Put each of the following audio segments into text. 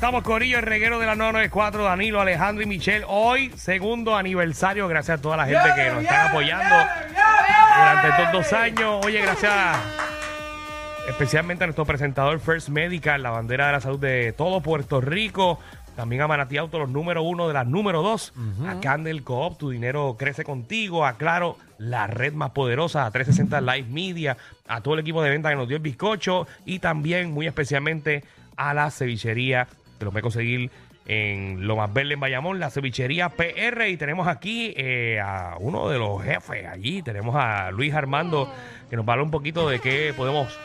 estamos, Corillo, el reguero de la 994, Danilo, Alejandro y Michelle. Hoy, segundo aniversario, gracias a toda la gente que nos está apoyando durante estos dos años. Oye, gracias especialmente a nuestro presentador First Medical, la bandera de la salud de todo Puerto Rico. También a Manatí Auto, los número uno de las número dos. A Candel Coop, tu dinero crece contigo. A Claro, la red más poderosa. A 360 Live Media. A todo el equipo de venta que nos dio el bizcocho. Y también, muy especialmente, a la cevichería, lo puede conseguir en Lo Más Verde en Bayamón, la cevichería PR. Y tenemos aquí eh, a uno de los jefes allí. Tenemos a Luis Armando, que nos va a hablar un poquito de qué podemos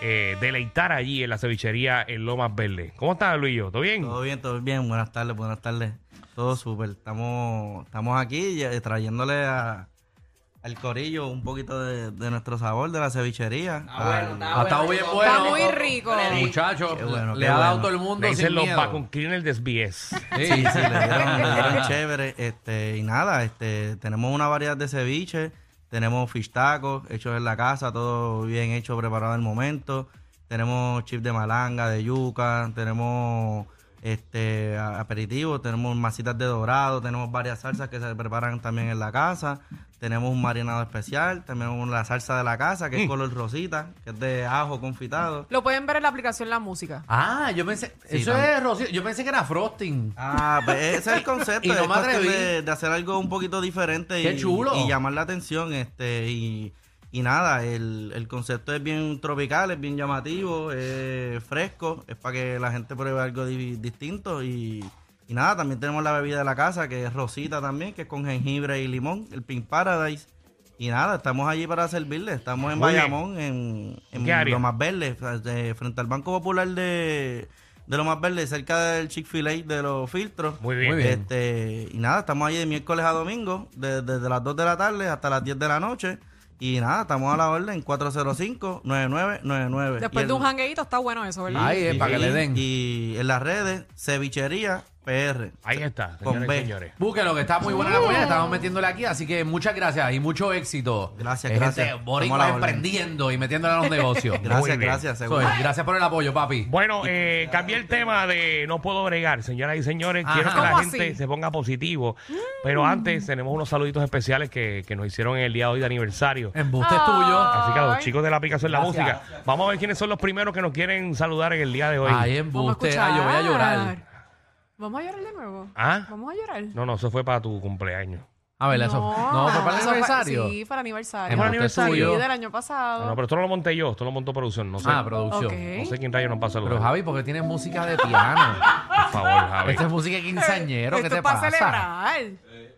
eh, deleitar allí en la cevichería en Lomas Verde. ¿Cómo estás, Luis? ¿Todo bien? Todo bien, todo bien. Buenas tardes, buenas tardes. Todo súper. Estamos, estamos aquí trayéndole a, al corillo un poquito de, de nuestro sabor de la cevichería. Al- Ha estado bien bueno. Está muy rico. Muchachos, Qué bueno, le qué ha dado bueno. todo el mundo Le dicen sin los miedo. cleaner de SBS. Sí, Sí, sí, le dieron, le dieron chévere. Este, y nada, este, tenemos una variedad de ceviche, tenemos fish tacos hechos en la casa, todo bien hecho, preparado en el momento. Tenemos chips de malanga, de yuca, tenemos este a- aperitivos, tenemos masitas de dorado, tenemos varias salsas que se preparan también en la casa. Tenemos un marinado especial, tenemos la salsa de la casa, que es color rosita, que es de ajo confitado. Lo pueden ver en la aplicación La Música. Ah, yo pensé, Sí, eso también. es Rocío, yo pensé que era frosting. Ah, pues ese es el concepto. Y no es me atreví. de, de hacer algo un poquito diferente Qué y, chulo. y llamar la atención. este Y, y nada, el, el concepto es bien tropical, es bien llamativo, es fresco, es para que la gente pruebe algo di- distinto. Y, y nada, también tenemos la bebida de la casa, que es rosita también, que es con jengibre y limón, el Pink Paradise. Y nada, estamos allí para servirle. Estamos en Muy bien. Bayamón, en, lo más verde, frente al Banco Popular de, de lo más verde, cerca del Chick-fil-A de los filtros. Muy bien. Muy bien. Este, y nada, estamos ahí de miércoles a domingo, de- desde las 2 de la tarde hasta las 10 de la noche. Y nada, estamos a la orden 405-9999. Después de un jangueito está bueno eso, ¿verdad? Ay, eh, para que le den. Y en las redes, cevichería PR. Ahí está, Con señores B. y señores. Búsquelo, que está muy buena la comida, estamos metiéndole aquí, así que muchas gracias y mucho éxito. Gracias, gracias. Gente Estamos a boricua la orden. emprendiendo y metiéndole a los negocios. Muy Gracias, bien. gracias, Soy, seguro. gracias por el apoyo, papi. Bueno, eh, cambié el tema de no puedo bregar, señoras y señores. Ajá. Quiero que la ¿Cómo gente así? se ponga positivo. Pero antes tenemos unos saluditos especiales que, que nos hicieron en el día de hoy de aniversario. Embuste es tuyo. Así que a los Ay. chicos de la aplicación La Gracias. Música, vamos a ver quiénes son los primeros que nos quieren saludar en el día de hoy. Ay, Vamos a embuste. Ay, yo voy a llorar. ¿Vamos a llorar de nuevo? ¿Ah? ¿Vamos a llorar? No, no, eso fue para tu cumpleaños. A ver, eso. No, fue para el eso fue- aniversario. Sí, para el aniversario. Embuste aniversario? Sí, tuyo. del año pasado. no, pero esto no lo monté yo, esto lo montó producción. No sé, Ah, producción. Ok. no sé quién rayo nos va a saludar. Pero Javi, porque tienes música de piano. Por favor, Javi. Esta es música de quinceañero. ¿Qué Esto te es para pasa? celebrar.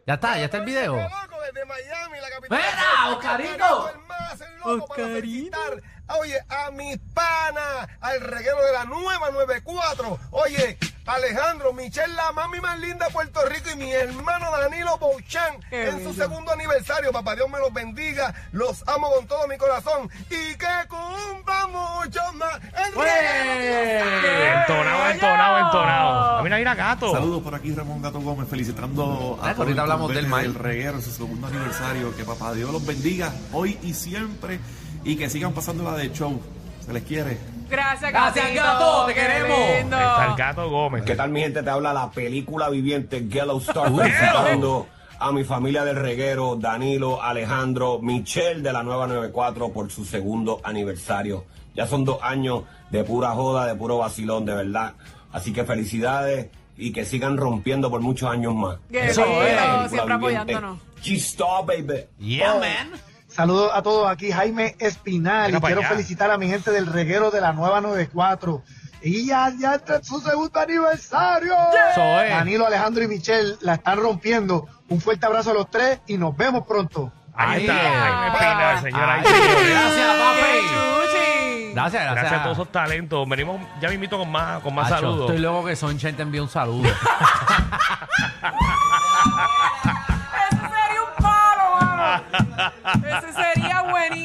Ya está, ya está el video. loco desde Miami, la capital. ¡Mira, Oscarito! El más, el loco para felicitar, Oye, a mis panas, al reguero de la nueva 94. Oye, Alejandro, Michelle, la mami más linda de Puerto Rico y mi hermano Danilo Bouchan Qué en su segundo aniversario. Papá Dios me los bendiga. Los amo con todo mi corazón. Y que cumplan mucho más. El reguero. Entonado, entonado, entonado. A mí mira gato. Saludos por aquí, Ramón Gato Gómez, felicitando Ah, a todo ahorita el hablamos del mal. del reguero en su segundo aniversario. Que papá Dios los bendiga hoy y siempre y que sigan pasando la de show. Se les quiere. Gracias, Gracias, gatito. gato, te queremos. lindo. Está el gato Gómez. ¿Qué tal mi gente? Te habla la película viviente Yellow Star felicitando a mi familia del reguero, Danilo, Alejandro, Michelle de la nueva 94 por su segundo aniversario. Ya son dos años de pura joda, de puro vacilón, de verdad. Así que felicidades y que sigan rompiendo por muchos años más. Eso es. Siempre viviente. apoyándonos. G-Star, baby. Yeah, man. Saludos a todos, aquí Jaime Espinal y quiero allá. felicitar a mi gente del reguero de la nueva 94. Y ya, ya está en su segundo aniversario. Eso es. Danilo, Alejandro y Michelle la están rompiendo. Un fuerte abrazo a los tres y nos vemos pronto. Ahí Ahí está, es. Jaime Espinal, señores. Gracias, ¡Qué papi. Gracias, gracias. Gracias a todos esos talentos. Venimos, ya me invito con más, con más Acho, saludos. Estoy loco que Sonchen te envíe un saludo.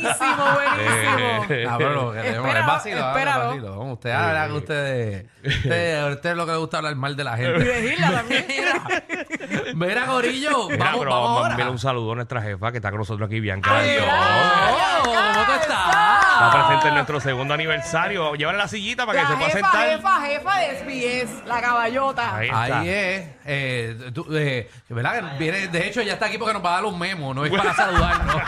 buenísimo, buenísimo. Cabrón, lo que tenemos Espéralo, es vacilo, espéralo. es vacilo. Ustedes. Usted, a usted es lo que le gusta hablar mal de la Y gente. de Gilda también. Mira, Gorillo. Mira, Vamos, pero vamos vamos a ahora. un saludo a nuestra jefa que está con nosotros aquí, Bianca. Adiós. Adiós. ¿Cómo tú estás? Está presente en nuestro segundo aniversario. Llévale la sillita para que La se pueda jefa, sentar. jefa, jefa de SBS, la caballota. Ahí está. Ahí es. Eh, tú, eh, ¿verdad? que Viene, de hecho, ya está aquí porque nos va a dar un memo, no es para saludarnos.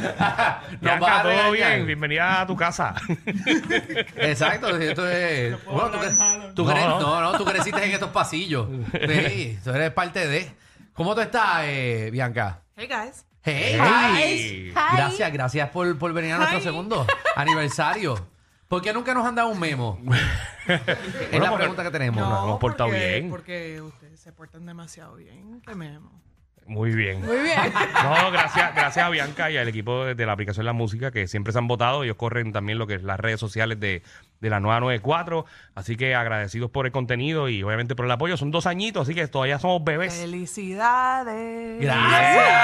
nos va Bianca, a todo regañar. bien. Bienvenida a tu casa. Exacto, esto es. Bueno, tú, cre- tú No, cre- no. no, no, tú creciste en estos pasillos. Sí, tú eres parte de. ¿Cómo tú estás, eh, Bianca? Hey, guys. Hey. Hi. Gracias, gracias por, por venir a nuestro Hi. segundo aniversario. ¿Por qué nunca nos han dado un memo? es la porque- pregunta que tenemos. nos hemos portado porque- bien. Porque ustedes se portan demasiado bien. Que memo. Muy bien. Muy bien. No, gracias, gracias a Bianca y al equipo de, de la aplicación La Música que siempre se han votado. Ellos corren también lo que es las redes sociales de, de la nueva 94. Así que agradecidos por el contenido y obviamente por el apoyo. Son dos añitos, así que todavía somos bebés. Felicidades. Gracias.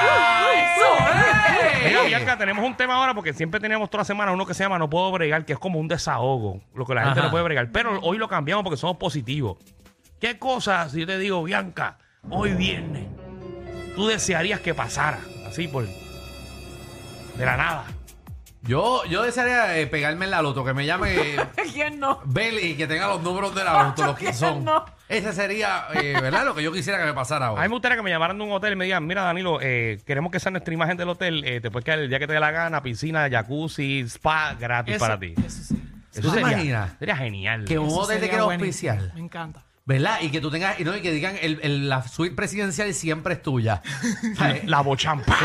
Mira, Bianca, tenemos un tema ahora porque siempre teníamos toda la semana uno que se llama No puedo bregar, que es como un desahogo, lo que la gente Ajá. no puede bregar. Pero hoy lo cambiamos porque somos positivos. ¿Qué cosas, si yo te digo, Bianca, hoy viernes, tú desearías que pasara? Así por. de la nada. Yo, yo desearía eh, pegarme en la loto, que me llame ¿Quién no? Beli y que tenga los números de la loto, los que son. No. Ese sería, eh, ¿verdad? Lo que yo quisiera que me pasara A mí hoy. me gustaría que me llamaran de un hotel y me digan, mira Danilo, eh, queremos que sea nuestra imagen del hotel, eh, te puedes quedar el día que te dé la gana, piscina, jacuzzi, spa, gratis Eso- para ti. Eso sí. ¿Tú te sería, imaginas? sería genial. Que un Eso hotel te sería quiera buenísimo. auspiciar. Me encanta. ¿Verdad? Y que tú tengas, y, no, y que digan, el, el- la suite presidencial siempre es tuya. ¿Sabes? La bochampa.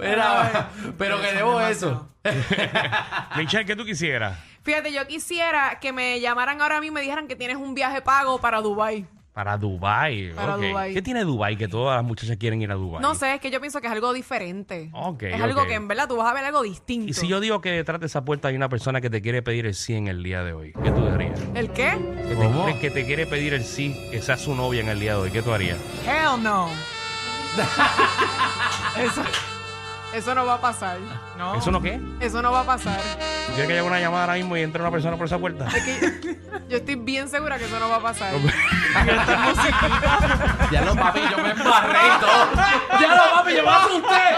Mira, pero queremos eso. Michelle, ¿qué tú quisieras? Fíjate, yo quisiera que me llamaran ahora a mí y me dijeran que tienes un viaje pago para Dubai. Para Dubai. Para ok. Dubái. ¿Qué tiene Dubai que todas las muchachas quieren ir a Dubai? No sé, es que yo pienso que es algo diferente. Ok, es algo que en verdad tú vas a ver algo distinto. Y si yo digo que detrás de esa puerta hay una persona que te quiere pedir el sí en el día de hoy, ¿qué tú harías? ¿El qué? Que ¿Cómo? te, que te quiere pedir el sí, que sea su novia en el día de hoy, ¿qué tú harías? Hell no. eso, eso no va a pasar. No. ¿Eso no qué? Eso no va a pasar. ¿Tú quieres que haya una llamada ahora mismo y entre una persona por esa puerta? Es que yo estoy bien segura que eso no va a pasar. Ya los papi, yo me embarré y todo. Ya los papi, yo me asusté.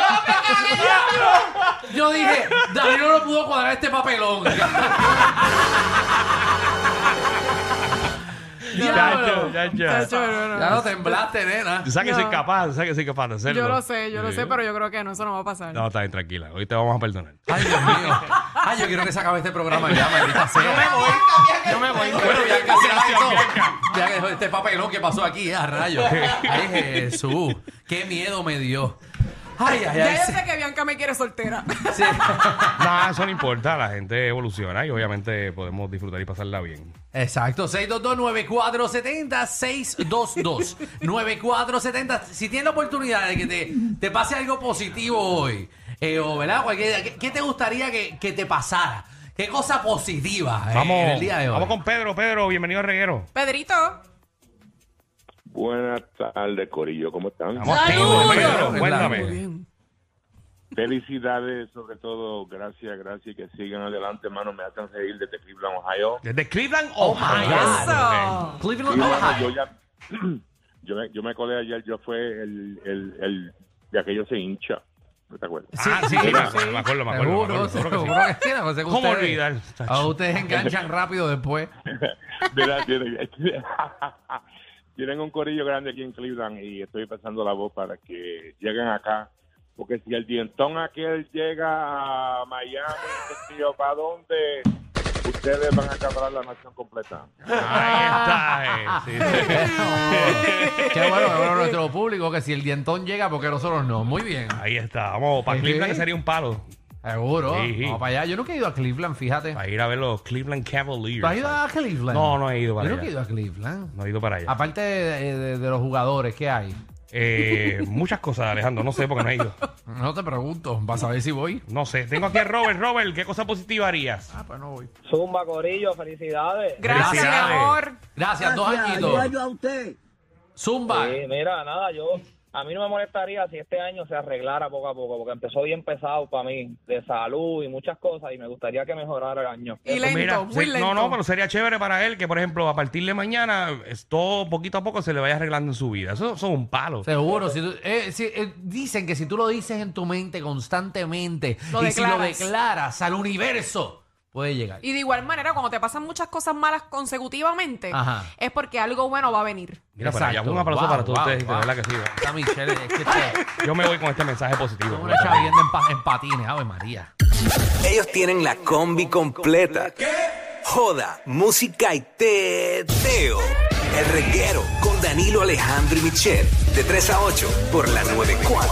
Yo dije, Danilo no pudo cuadrar este papelón. Chacho, chacho. Ya no temblaste, nena. Tú sabes que soy capaz, tú sabes que soy capaz de hacerlo. Yo lo sé, yo lo sé, pero yo creo que no, eso no va a pasar. No, está bien, tranquila. Hoy te vamos a perdonar. Ay, Dios mío. Ay, yo quiero que se acabe este programa ya, maldita sea. Yo me voy. Bueno, Bianca, se Gracias, acabó. Bianca. Ya que este papelón que pasó aquí, a rayos. Ay, Jesús. Qué miedo me dio. Ay, ay, Ya ay. yo sé que Bianca me quiere soltera. Sí. No, eso no importa. La gente evoluciona y obviamente podemos disfrutar y pasarla bien. Exacto, 622-9470, 622-9470. Si tienes la oportunidad de que te, te pase algo positivo hoy, eh, o ¿verdad? Cualquier- ¿qué, qué te gustaría que, que te pasara? ¿Qué cosa positiva eh, Vamos, en el día de hoy? vamos con Pedro. Pedro, bienvenido a Reguero. Pedrito. Buenas tardes, Corillo, ¿cómo están? Claro. Cuéntame. Felicidades, sobre todo, gracias, gracias, que sigan adelante, hermano, me hacen reír desde Cleveland, Ohio. Desde Cleveland, Oh, Ohio. Eso. Cleveland, Ohio. yo ya, yo me, yo me acordé ayer, yo fue el, el, el de aquello se hincha, ¿no te acuerdas? Ah, sí, sí, me acuerdo, me acuerdo. me acuerdo, seguro que sí. seguro que sí. no sé que ¿Cómo ustedes- olvidar? A ustedes enganchan rápido después. Tienen, un corillo grande aquí en Cleveland y estoy pasando la voz para que lleguen acá. Porque si el dientón aquel llega a Miami, yo, ¿para dónde? Ustedes van a acabar la nación completa. Ahí está. eh, sí, sí. Qué bueno, bueno nuestro público, que si el dientón llega, porque nosotros no. Muy bien. Ahí está. Vamos, para. Cleveland que sería un palo. Seguro. Sí, sí. Vamos para allá. Yo nunca he ido a Cleveland, fíjate. Para ir a ver los Cleveland Cavaliers. ¿Tú has ido a Cleveland? No, no he ido para Yo nunca he allá. ido a Cleveland. No he ido para allá. Aparte de, de- de los jugadores, ¿qué hay? Eh, muchas cosas, Alejandro. No sé porque no he ido. No te pregunto, vas a ver si voy. No sé. Tengo aquí a Robert. Robert, ¿qué cosa positiva harías? Ah, pues no voy. Zumba, Corillo, felicidades. Gracias, mi Felicidades. amor. Gracias, dos añitos. Zumba. Sí, mira, nada, yo a mí no me molestaría si este año se arreglara poco a poco, porque empezó bien pesado para mí, de salud y muchas cosas, y me gustaría que mejorara el año. Y Pues lento, mira, muy sí, lento. No, no, pero sería chévere para él que, por ejemplo, a partir de mañana, todo poquito a poco se le vaya arreglando en su vida. Eso, es un palo. Seguro, si tú- eh, si- eh, dicen que si tú lo dices en tu mente constantemente Lo y si lo declaras al universo, puede llegar. Y de igual manera, cuando te pasan muchas cosas malas consecutivamente, Ajá. es porque algo bueno va a venir. Mira, para allá, un aplauso Wow, para todos wow, ustedes, wow. de verdad que sí. Esta Michelle, es que te- Yo me voy con este mensaje positivo. una chavienda en, pa- en patines, Ave María. Ellos tienen la combi completa. Joda, música y teo. El reguero con Danilo Alejandro y Michel. De 3 a 8 por la 94.